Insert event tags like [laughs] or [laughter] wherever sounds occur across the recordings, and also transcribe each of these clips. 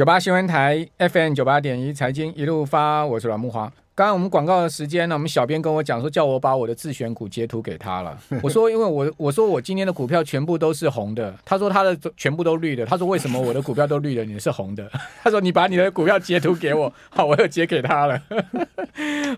九八新闻台 FM 九八点一财经一路发，我是阮木华。刚刚我们广告的时间呢，我们小编跟我讲说，叫我把我的自选股截图给他了。[laughs] 我说，因为我我说我今天的股票全部都是红的，他说他的 [laughs] 全部都绿的。他说为什么我的股票都绿的，你是红的？[laughs] 他说你把你的股票截图给我，好，我又截给他了。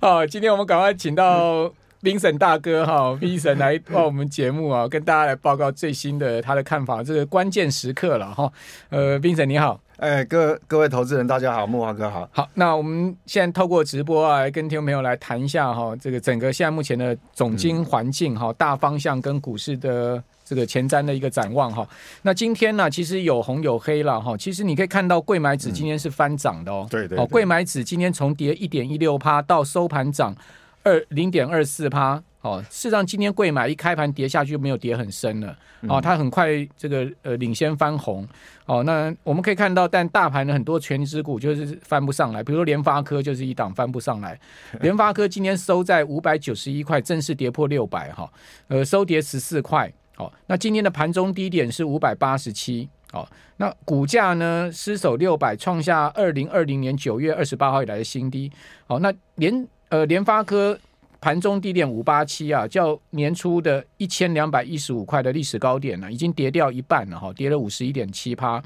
好，今天我们赶快请到 Vincent 大哥哈，Vincent 来报我们节目啊，跟大家来报告最新的他的看法，这个关键时刻了哈。呃，Vincent 你好。哎，各各位投资人，大家好，木华哥好。好，那我们现在透过直播啊，来跟听众朋友来谈一下哈，这个整个现在目前的总经环境哈，大方向跟股市的这个前瞻的一个展望哈。那今天呢，其实有红有黑了哈。其实你可以看到，柜买指今天是翻涨的哦。对对。哦，柜买指今天从跌一点一六趴到收盘涨二零点二四趴。哦，事实上今天贵买一开盘跌下去就没有跌很深了，哦，它很快这个呃领先翻红，哦，那我们可以看到，但大盘的很多权值股就是翻不上来，比如说联发科就是一档翻不上来，[laughs] 联发科今天收在五百九十一块，正式跌破六百哈，呃收跌十四块，哦，那今天的盘中低点是五百八十七，哦，那股价呢失守六百，创下二零二零年九月二十八号以来的新低，哦，那联呃联发科。盘中低点五八七啊，较年初的一千两百一十五块的历史高点呢，已经跌掉一半了哈，跌了五十一点七趴，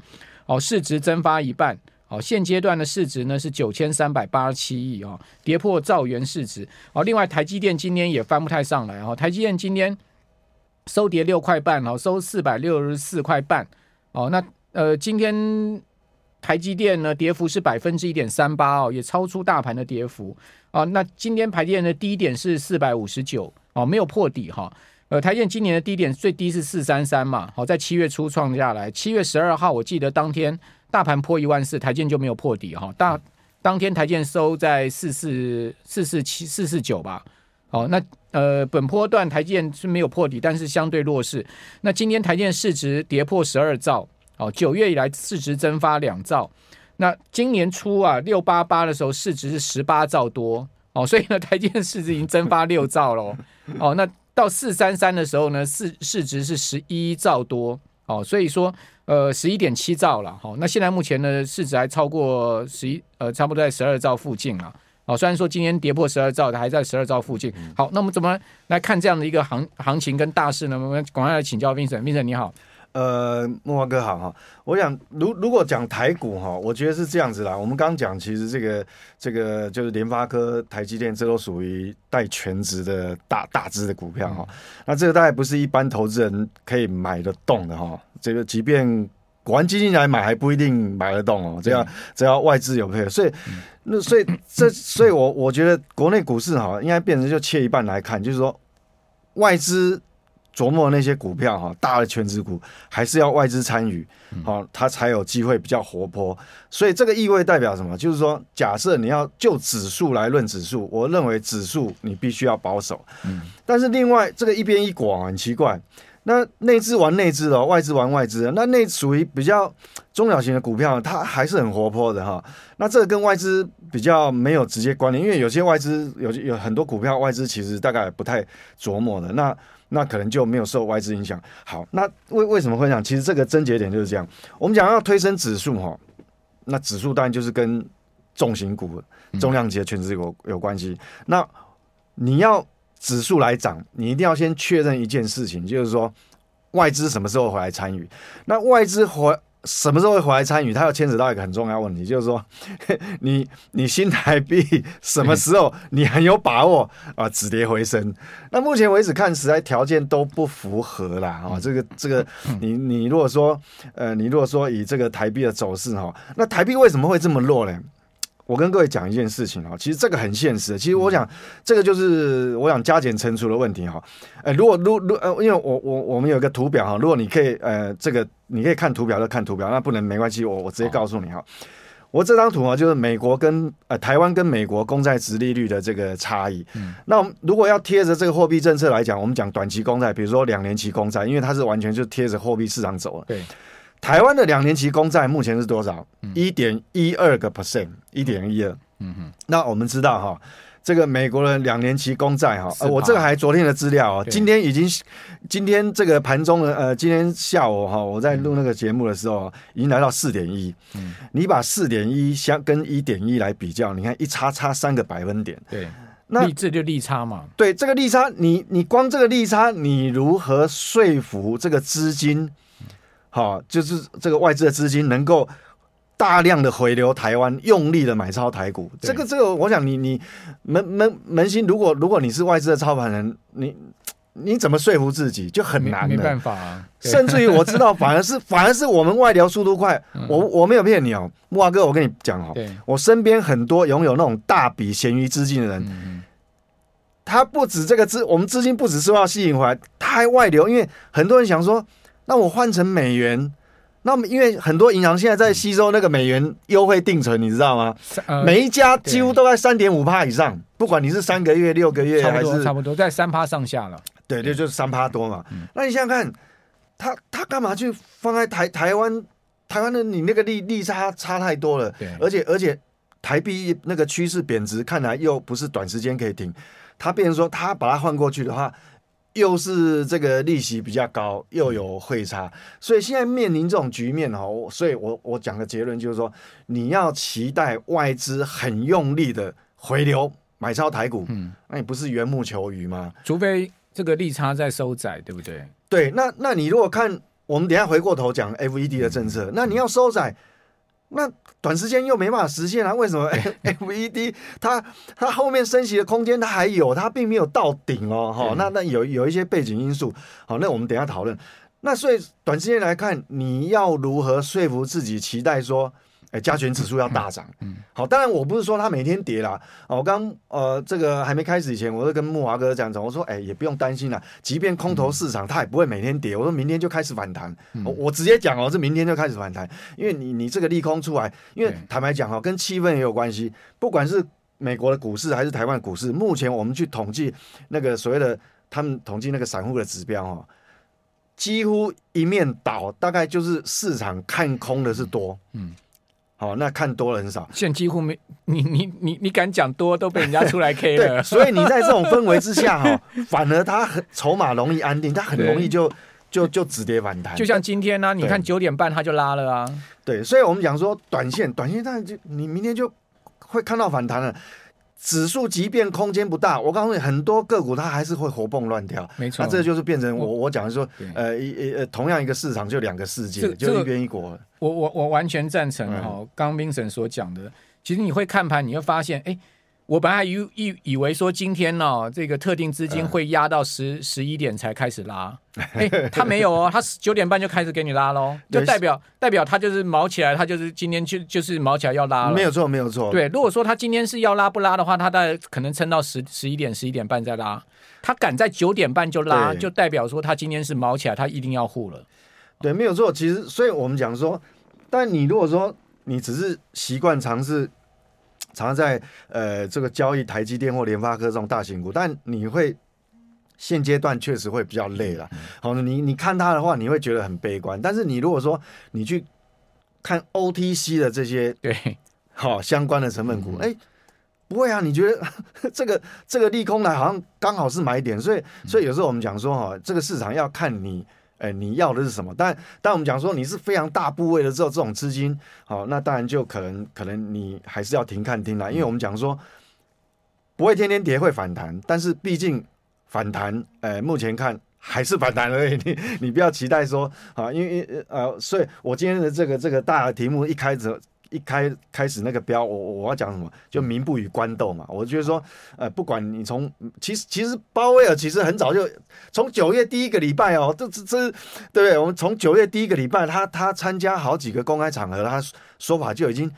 哦，市值蒸发一半，哦，现阶段的市值呢是九千三百八十七亿啊，跌破兆元市值，哦，另外台积电今天也翻不太上来哈，台积电今天收跌六块半，哦，收四百六十四块半，哦，那呃今天。台积电呢，跌幅是百分之一点三八哦，也超出大盘的跌幅啊。那今天台积电的低点是四百五十九哦，没有破底哈。呃，台积电今年的低点最低是四三三嘛，好，在七月初创下来。七月十二号，我记得当天大盘破一万四，台积电就没有破底哈。大当天台积电收在四四四四七四四九吧。好，那呃本波段台积电是没有破底，但是相对弱势。那今天台积电市值跌破十二兆。哦，九月以来市值蒸发两兆，那今年初啊六八八的时候市值是十八兆多。哦，所以呢台积电市值已经蒸发六兆了哦，那到四三三的时候呢市市值是十一兆多。哦，所以说呃十一点七兆了。哈，那现在目前呢市值还超过十一呃差不多在十二兆附近了。哦，虽然说今天跌破十二兆，还在十二兆附近。好，那我们怎么来看这样的一个行行情跟大势呢？我们赶快来请教 Vincent，Vincent 你好。呃，木华哥好哈，我想如如果讲台股哈，我觉得是这样子啦。我们刚刚讲，其实这个这个就是联发科、台积电，这都属于带全值的大大只的股票哈。那这个大概不是一般投资人可以买得动的哈。这个即便国安基金来买，还不一定买得动哦。这样只要外资有配合，所以那所以这所以我我觉得国内股市哈，应该变成就切一半来看，就是说外资。琢磨那些股票哈，大的全值股还是要外资参与，好，它才有机会比较活泼。所以这个意味代表什么？就是说，假设你要就指数来论指数，我认为指数你必须要保守。嗯，但是另外这个一边一广很奇怪，那内资玩内资的，外资玩外资的，那内属于比较中小型的股票，它还是很活泼的哈。那这个跟外资比较没有直接关联，因为有些外资有有很多股票外资其实大概不太琢磨的那。那可能就没有受外资影响。好，那为为什么会这样？其实这个症结点就是这样。我们讲要推升指数哈，那指数当然就是跟重型股、重量级的全值有有关系。那你要指数来涨，你一定要先确认一件事情，就是说外资什么时候回来参与？那外资回。什么时候会回来参与？它要牵扯到一个很重要问题，就是说，[laughs] 你你新台币 [laughs] 什么时候你很有把握啊止跌回升？那目前为止看实在条件都不符合啦啊！这个这个，你你如果说呃，你如果说以这个台币的走势哈，那台币为什么会这么弱呢？我跟各位讲一件事情哈，其实这个很现实。其实我想，这个就是我想加减乘除的问题哈。呃，如果如如呃，因为我我我们有一个图表哈，如果你可以呃，这个你可以看图表就看图表，那不能没关系，我我直接告诉你哈。我这张图啊，就是美国跟呃台湾跟美国公债殖利率的这个差异。那我们如果要贴着这个货币政策来讲，我们讲短期公债，比如说两年期公债，因为它是完全就贴着货币市场走了。对。台湾的两年期公债目前是多少？一点一二个 percent，一点一二。嗯哼。那我们知道哈，这个美国的两年期公债哈，呃，我这个还昨天的资料哦，今天已经，今天这个盘中的呃，今天下午哈，我在录那个节目的时候，已经来到四点一。嗯，你把四点一相跟一点一来比较，你看一差差三个百分点。对，那这就利差嘛。对，这个利差，你你光这个利差，你如何说服这个资金？好，就是这个外资的资金能够。大量的回流台湾，用力的买超台股，这个这个，我想你你扪扪扪心，如果如果你是外资的操盘人，你你怎么说服自己就很难，没办法啊。甚至于我知道，反而是反而是我们外流速度快，我我没有骗你哦，木华哥，我跟你讲哦，我身边很多拥有那种大笔闲余资金的人，他不止这个资，我们资金不只是要吸引回来，他还外流，因为很多人想说，那我换成美元。那么，因为很多银行现在在吸收那个美元优惠定存，你知道吗？呃、每一家几乎都在三点五趴以上，不管你是三个月、六个月，还是差不多在三趴上下了。对对，就是三趴多嘛。嗯、那你想想看，他他干嘛去放在台台湾？台湾的你那个利利差差太多了，对而且而且台币那个趋势贬值，看来又不是短时间可以停。他变成说，他把它换过去的话。又是这个利息比较高，又有汇差，所以现在面临这种局面哦，所以我我讲的结论就是说，你要期待外资很用力的回流买超台股，嗯，那你不是缘木求鱼吗？除非这个利差在收窄，对不对？对，那那你如果看我们等一下回过头讲 FED 的政策，嗯、那你要收窄。那短时间又没办法实现啊？为什么？[laughs] FED 它它后面升息的空间它还有，它并没有到顶哦。哈、嗯，那那有有一些背景因素。好，那我们等一下讨论。那所以短时间来看，你要如何说服自己期待说？哎，加权指数要大涨，嗯，好，当然我不是说它每天跌啦，哦我刚呃这个还没开始以前，我就跟木华哥讲讲，我说哎也不用担心啦，即便空头市场它也不会每天跌，我说明天就开始反弹，嗯、我直接讲哦，是明天就开始反弹，因为你你这个利空出来，因为坦白讲哈，跟气氛也有关系，不管是美国的股市还是台湾的股市，目前我们去统计那个所谓的他们统计那个散户的指标哦，几乎一面倒，大概就是市场看空的是多，嗯。好，那看多了很少，现在几乎没你你你你敢讲多都被人家出来 K 了，所以你在这种氛围之下 [laughs] 哈，反而它很筹码容易安定，它很容易就就就止跌反弹。就像今天呢、啊，你看九点半它就拉了啊。对，所以我们讲说短线，短线上就你明天就会看到反弹了。指数即便空间不大，我告诉你，很多个股它还是会活蹦乱跳。没错，那这就是变成我我讲的说，呃一呃同样一个市场就两个世界，就一边一国。我我我完全赞成哈，刚冰神所讲的，其实你会看盘，你会发现，哎。我本来以以以为说今天呢、哦，这个特定资金会压到十十一点才开始拉，[laughs] 哎，他没有哦，他九点半就开始给你拉喽，[laughs] 就代表代表他就是毛起来，他就是今天就就是毛起来要拉了，没有错，没有错。对，如果说他今天是要拉不拉的话，他大概可能撑到十十一点十一点半再拉，他敢在九点半就拉，就代表说他今天是毛起来，他一定要护了。对，没有错。其实，所以我们讲说，但你如果说你只是习惯尝试。常常在呃这个交易台积电或联发科这种大型股，但你会现阶段确实会比较累了。好，你你看它的话，你会觉得很悲观。但是你如果说你去看 OTC 的这些对好相关的成分股，哎，不会啊？你觉得 [laughs] 这个这个利空来好像刚好是买点，所以所以有时候我们讲说哈，这个市场要看你。哎，你要的是什么？但但我们讲说你是非常大部位的这种这种资金，好，那当然就可能可能你还是要停看停了，因为我们讲说不会天天跌，会反弹，但是毕竟反弹，哎，目前看还是反弹而已，你你不要期待说啊，因为呃，所以我今天的这个这个大的题目一开始。一开开始那个标，我我要讲什么？就民不与官斗嘛。我觉得说，呃，不管你从其实其实鲍威尔其实很早就从九月第一个礼拜哦，这这这，对不对？我们从九月第一个礼拜，他他参加好几个公开场合，他说法就已经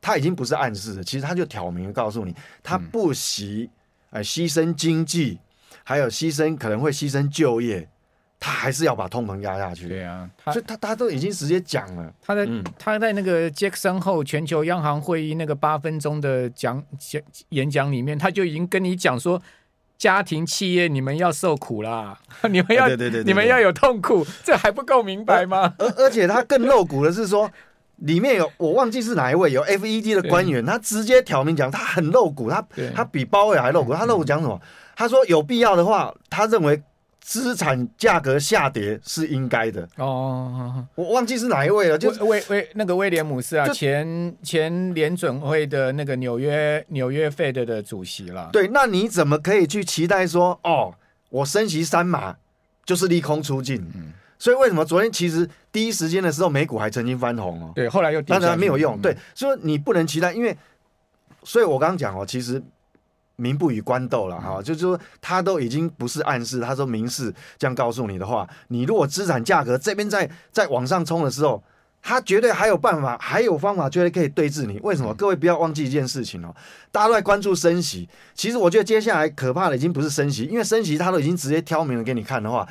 他已经不是暗示了，其实他就挑明告诉你，他不惜呃牺牲经济，还有牺牲可能会牺牲就业。他还是要把通膨压下去。对啊，所以他他都已经直接讲了。他在、嗯、他在那个杰克森后全球央行会议那个八分钟的讲讲演讲里面，他就已经跟你讲说，家庭企业你们要受苦啦，[laughs] 你们要对对对，你们要有痛苦，这还不够明白吗？而而且他更露骨的是说，里面有我忘记是哪一位有 FED 的官员，他直接挑明讲，他很露骨，他他比鲍威尔还露骨。他露骨讲什么？他说有必要的话，他认为资产价格下跌是应该的。哦，我忘记是哪一位了，就威威那个威廉姆斯啊，前前联准会的那个纽约纽约 Fed 的主席了。对，那你怎么可以去期待说，哦，我升息三码就是利空出尽？嗯。所以为什么昨天其实第一时间的时候美股还曾经翻红哦？对，后来又当然没有用。对，所以你不能期待，因为，所以我刚刚讲哦，其实民不与官斗了哈，就是说他都已经不是暗示，他说明示这样告诉你的话，你如果资产价格这边在在往上冲的时候，他绝对还有办法，还有方法，绝对可以对峙你。为什么？各位不要忘记一件事情哦，大家都在关注升息，其实我觉得接下来可怕的已经不是升息，因为升息他都已经直接挑明了给你看的话，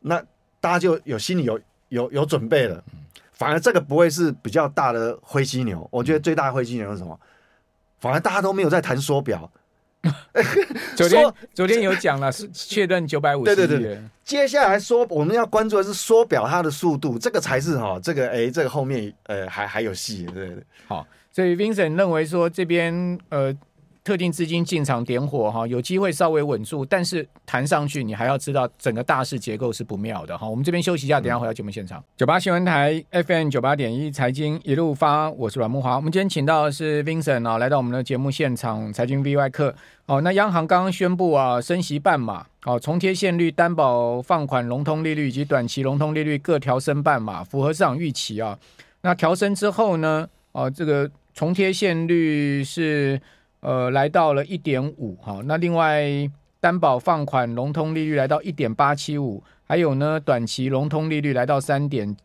那。大家就有心里有有有准备了，反而这个不会是比较大的灰犀牛。我觉得最大的灰犀牛是什么？反而大家都没有在谈缩表。[laughs] 昨天昨天有讲了，是确认九百五十亿。对对对，接下来缩我们要关注的是缩表它的速度，这个才是哈，这个哎，这个后面呃还还有戏。对对对，好，所以 Vincent 认为说这边呃。特定资金进场点火哈，有机会稍微稳住，但是弹上去你还要知道整个大势结构是不妙的哈。我们这边休息一下，等下回到节目现场。九八新闻台 FM 九八点一财经一路发，我是阮木华。我们今天请到的是 Vincent 啊，来到我们的节目现场，财经 V 外客哦。那央行刚刚宣布啊，升息半码哦，重贴现率、担保放款融通利率以及短期融通利率各调升半码，符合市场预期啊。那调升之后呢，哦，这个重贴现率是。呃，来到了一点五，哈，那另外担保放款融通利率来到一点八七五，还有呢，短期融通利率来到三点，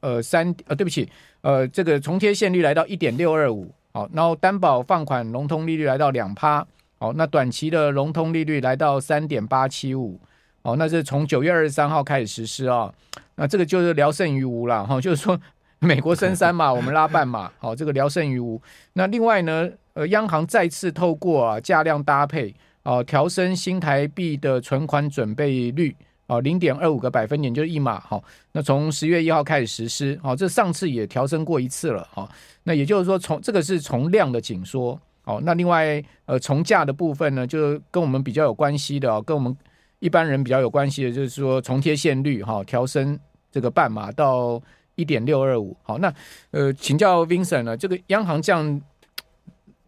呃，三，呃，对不起，呃，这个重贴现率来到一点六二五，好，然后担保放款融通利率来到两趴，好，那短期的融通利率来到三点八七五，好，那是从九月二十三号开始实施啊，那这个就是聊胜于无了，哈，就是说美国升三嘛，我们拉半码，好，这个聊胜于无。那另外呢？呃，央行再次透过啊价量搭配啊调升新台币的存款准备率啊零点二五个百分点，就是一码哈。那从十月一号开始实施，好，这上次也调升过一次了哈。那也就是说，从这个是从量的紧缩哦。那另外呃从价的部分呢，就跟我们比较有关系的哦，跟我们一般人比较有关系的，就是说重贴现率哈调升这个半码到一点六二五。好，那呃请教 Vincent 呢，这个央行这样。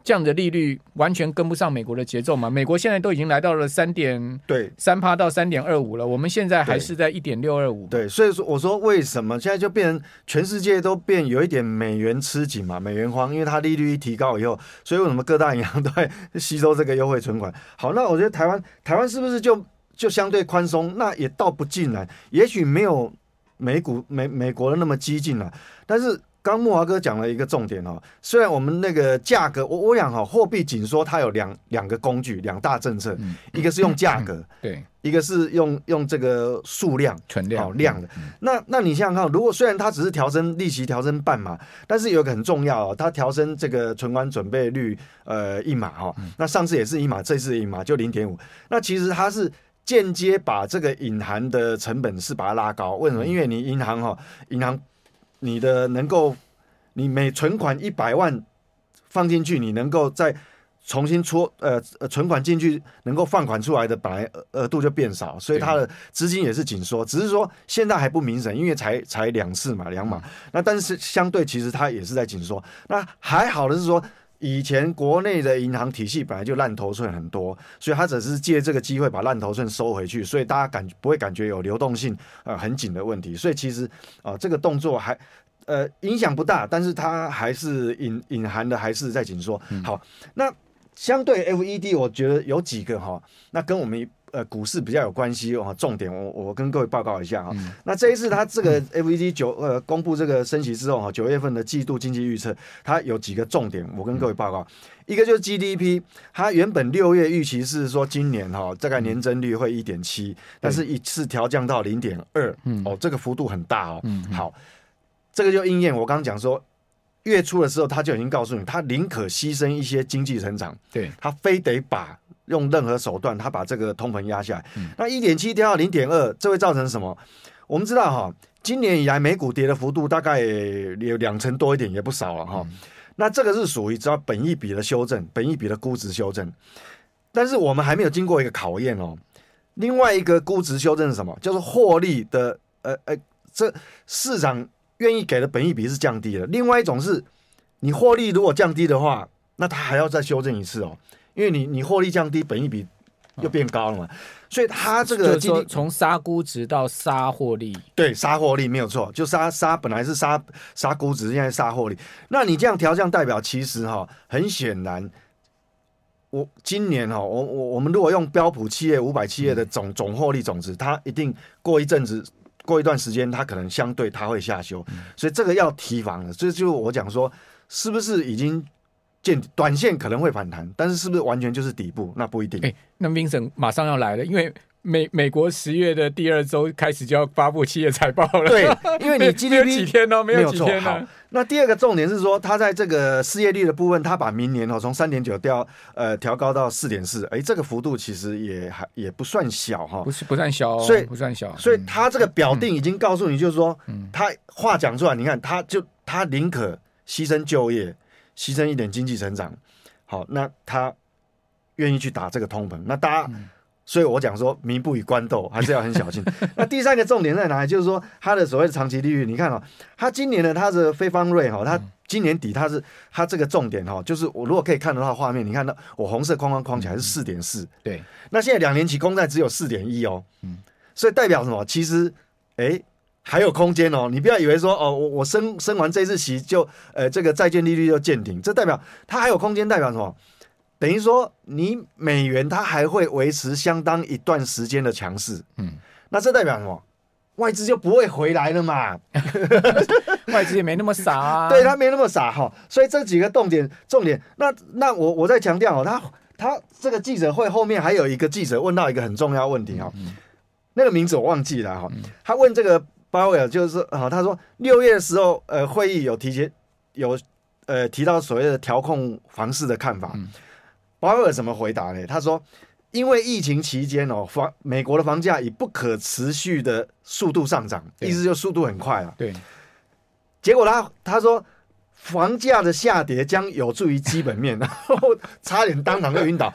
这样的利率完全跟不上美国的节奏嘛？美国现在都已经来到了三点对三趴到三点二五了，我们现在还是在一点六二五。对，所以说我说为什么现在就变成全世界都变有一点美元吃紧嘛？美元荒，因为它利率一提高以后，所以为什么各大银行都在吸收这个优惠存款？好，那我觉得台湾台湾是不是就就相对宽松？那也倒不尽然，也许没有美股美美国的那么激进了，但是。刚木华哥讲了一个重点哦，虽然我们那个价格，我我想哈，货币紧缩它有两两个工具，两大政策，一个是用价格，对，一个是用用这个数量，存量，好量的。那那你想想看，如果虽然它只是调升利息调升半码，但是有一个很重要哦，它调升这个存款准备率呃一码哈，那上次也是一码，这次一码就零点五，那其实它是间接把这个隐含的成本是把它拉高，为什么？因为你银行哈，银行。你的能够，你每存款一百万放进去，你能够再重新出呃存款进去，能够放款出来的本来额度就变少，所以它的资金也是紧缩。只是说现在还不明显，因为才才两次嘛，两码。那但是相对其实它也是在紧缩。那还好的是说，以前国内的银行体系本来就烂头寸很多，所以他只是借这个机会把烂头寸收回去，所以大家感不会感觉有流动性呃很紧的问题。所以其实啊、这个动作还。呃，影响不大，但是它还是隐隐含的，还是在紧缩。好，那相对 FED，我觉得有几个哈，那跟我们呃股市比较有关系哦。重点我我跟各位报告一下哈。嗯、那这一次它这个 [coughs] FED 九呃公布这个升息之后哈，九月份的季度经济预测，它有几个重点，我跟各位报告。嗯、一个就是 GDP，它原本六月预期是说今年哈大概年增率会一点七，但是一次调降到零点二，哦，这个幅度很大哦。嗯，好。这个就应验我刚刚讲说，月初的时候他就已经告诉你，他宁可牺牲一些经济成长，对，他非得把用任何手段，他把这个通膨压下来。嗯、那一点七跌到零点二，这会造成什么？我们知道哈，今年以来美股跌的幅度大概有两成多一点，也不少了哈。嗯、那这个是属于只要本一比的修正，本一比的估值修正。但是我们还没有经过一个考验哦。另外一个估值修正是什么？就是获利的，呃呃，这市场愿意给的本益比是降低了。另外一种是，你获利如果降低的话，那它还要再修正一次哦，因为你你获利降低，本益比又变高了嘛。哦、所以它这个就是从杀估值到杀获利，对，杀获利没有错，就杀杀本来是杀杀估值，现在杀获利。那你这样调降代表，其实哈、哦，很显然。我今年哈，我我我们如果用标普企业五百企业的总、嗯、总获利总值，它一定过一阵子，过一段时间，它可能相对它会下修，嗯、所以这个要提防的。所以就我讲说，是不是已经见短线可能会反弹，但是是不是完全就是底部，那不一定。哎、欸，那 Vincent 马上要来了，因为。美美国十月的第二周开始就要发布企业财报了。对，[laughs] 因为你 GDP 几天呢？没有几天呢。那第二个重点是说，它在这个失业率的部分，它把明年哦从三点九调呃调高到四点四，哎，这个幅度其实也还也不算小哈，不是不算小，所以不算小。所以它这个表定已经告诉你，就是说，他话讲出来，你看，他就他宁可牺牲就业，牺牲一点经济成长，好，那他愿意去打这个通膨，那大家。所以我讲说，民不与官斗，还是要很小心。[laughs] 那第三个重点在哪里？就是说，它的所谓的长期利率，你看哦，它今年的它的非方瑞哈，它今年底它是它这个重点哈，就是我如果可以看得到画面，你看到我红色框框框起来是四点四，对。那现在两年期公债只有四点一哦，嗯，所以代表什么？其实哎还有空间哦，你不要以为说哦，我我升升完这次息就呃这个债券利率就见顶，这代表它还有空间，代表什么？等于说，你美元它还会维持相当一段时间的强势，嗯，那这代表什么？外资就不会回来了嘛？[laughs] [laughs] 外资也没那么傻啊，对，他没那么傻哈。所以这几个重点，重点，那那我我再强调哦，他他这个记者会后面还有一个记者问到一个很重要问题哈，嗯、那个名字我忘记了哈，嗯、他问这个鲍威尔就是啊，他说六月的时候，呃，会议有提前有呃提到所谓的调控房市的看法。嗯鲍威尔怎么回答呢？他说：“因为疫情期间哦，房美国的房价以不可持续的速度上涨，意思就速度很快啊。对，结果他他说，房价的下跌将有助于基本面，然后差点当场就晕倒。”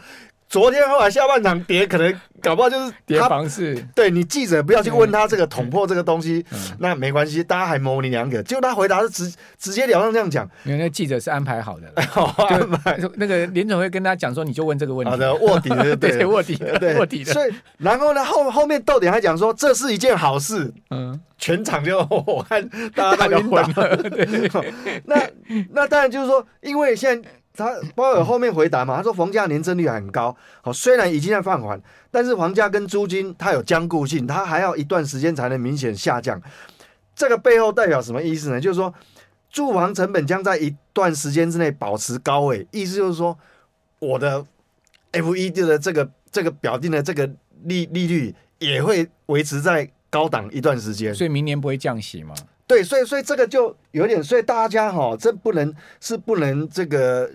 昨天后来下半场跌，可能搞不好就是跌房市。对，你记者不要去问他这个捅破这个东西，那没关系，大家还模棱两可。结果他回答是直直截了当这样讲，因为那记者是安排好的，[laughs] 安排那个联总会跟他讲说，你就问这个问题。好的，卧底的，[laughs] 对，卧底的，[laughs] 对，卧底的。所以然后呢，后后面逗点还讲说，这是一件好事。嗯，全场就我看大家都晕倒了。对，那那当然就是说，因为现在。他鲍尔后面回答嘛，他说房价年增率很高，好，虽然已经在放缓，但是房价跟租金它有僵固性，它还要一段时间才能明显下降。这个背后代表什么意思呢？就是说，住房成本将在一段时间之内保持高位，意思就是说，我的 FED 的这个这个表定的这个利利率也会维持在高档一段时间，所以明年不会降息吗？对，所以所以这个就有点，所以大家哈、哦，这不能是不能这个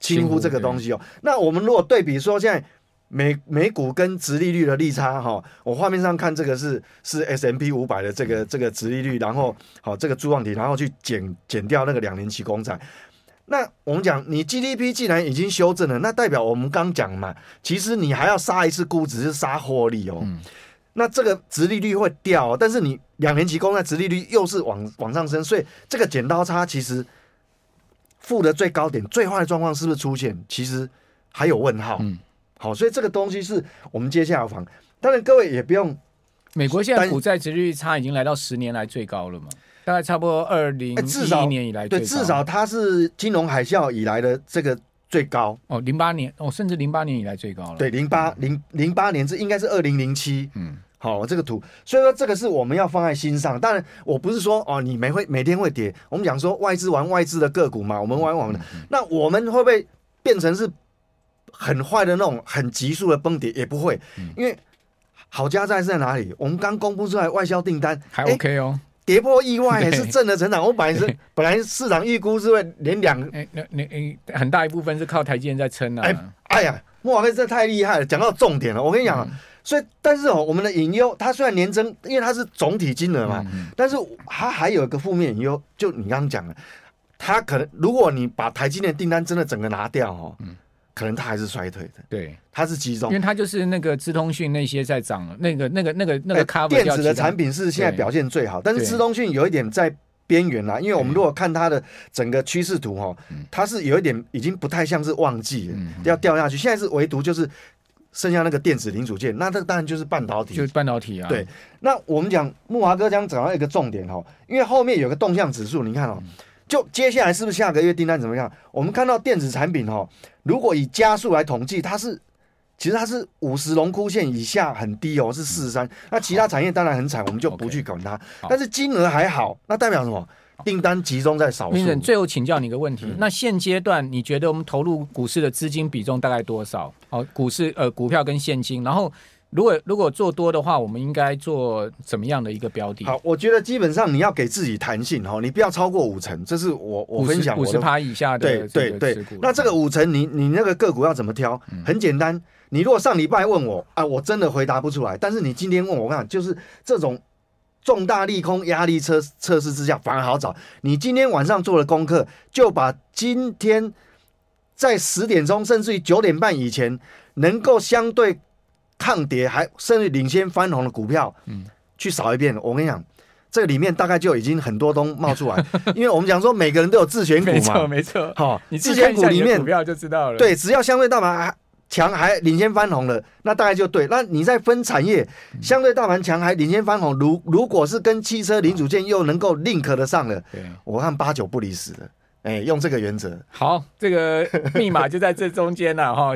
轻忽这个东西哦。那我们如果对比说，现在美美股跟殖利率的利差哈、哦，我画面上看这个是是 S M P 五百的这个这个殖利率，然后好、哦、这个柱状体，然后去减减掉那个两年期公债。那我们讲，你 GDP 既然已经修正了，那代表我们刚讲嘛，其实你还要杀一次估值，是杀获利哦。嗯那这个殖利率会掉，但是你两年期公债殖利率又是往往上升，所以这个剪刀差其实负的最高点，最坏的状况是不是出现？其实还有问号。嗯，好，所以这个东西是我们接下来防。当然，各位也不用，美国现在股债殖利率差已经来到十年来最高了嘛？大概差不多二零一一年以来最高，对，至少它是金融海啸以来的这个。最高哦，零八年哦，甚至零八年以来最高了。对，零八零零八年这应该是二零零七。嗯，好，这个图，所以说这个是我们要放在心上。当然，我不是说哦，你每会每天会跌。我们讲说外资玩外资的个股嘛，我们玩我们的。那我们会不会变成是很坏的那种很急速的崩跌？也不会，嗯、因为好家在是在哪里？我们刚公布出来外销订单还 OK 哦。跌破意外也是正的成长。我本来是本来市场预估是会连两，哎，那那哎，很大一部分是靠台积电在撑啊。哎，哎呀，莫华哥这太厉害了，讲到重点了。我跟你讲，所以但是哦，我们的隐忧，它虽然年增，因为它是总体金额嘛，但是它还有一个负面隐忧，就你刚刚讲的，它可能如果你把台积电订单真的整个拿掉哦。嗯。可能它还是衰退的，对，它是集中，因为它就是那个资通讯那些在涨，那个那个那个那个卡电子的产品是现在表现最好，但是资通讯有一点在边缘啦，因为我们如果看它的整个趋势图哈，它是有一点已经不太像是旺季了，要掉下去，现在是唯独就是剩下那个电子零组件，那这当然就是半导体，就是半导体啊，对，那我们讲木华哥将讲到一个重点哈，因为后面有个动向指数，你看哦。就接下来是不是下个月订单怎么样？我们看到电子产品哦，如果以加速来统计，它是其实它是五十龙枯线以下很低哦，是四十三。那其他产业当然很惨，我们就不去管它。但是金额还好，那代表什么？订单集中在少数。最后请教你一个问题：那现阶段你觉得我们投入股市的资金比重大概多少？好，股市呃股票跟现金，然后。如果如果做多的话，我们应该做怎么样的一个标的？好，我觉得基本上你要给自己弹性哈，你不要超过五成，这是我我分享五十趴以下的。对对对，那这个五成，你你那个个股要怎么挑？很简单，你如果上礼拜问我啊，我真的回答不出来。但是你今天问我，我看就是这种重大利空压力测测试之下，反而好找。你今天晚上做了功课，就把今天在十点钟甚至于九点半以前能够相对。抗跌还甚至领先翻红的股票，嗯，去扫一遍。我跟你讲，这个里面大概就已经很多都冒出来，[laughs] 因为我们讲说每个人都有自选股嘛，没错，没错。好，你自选股里面股票就知道了。对，只要相对大盘还强还领先翻红了，那大概就对。那你再分产业，相对大盘强还领先翻红，如如果是跟汽车零组件又能够 link 得上了，对，我看八九不离十的。哎，用这个原则。好，这个密码就在这中间了哈。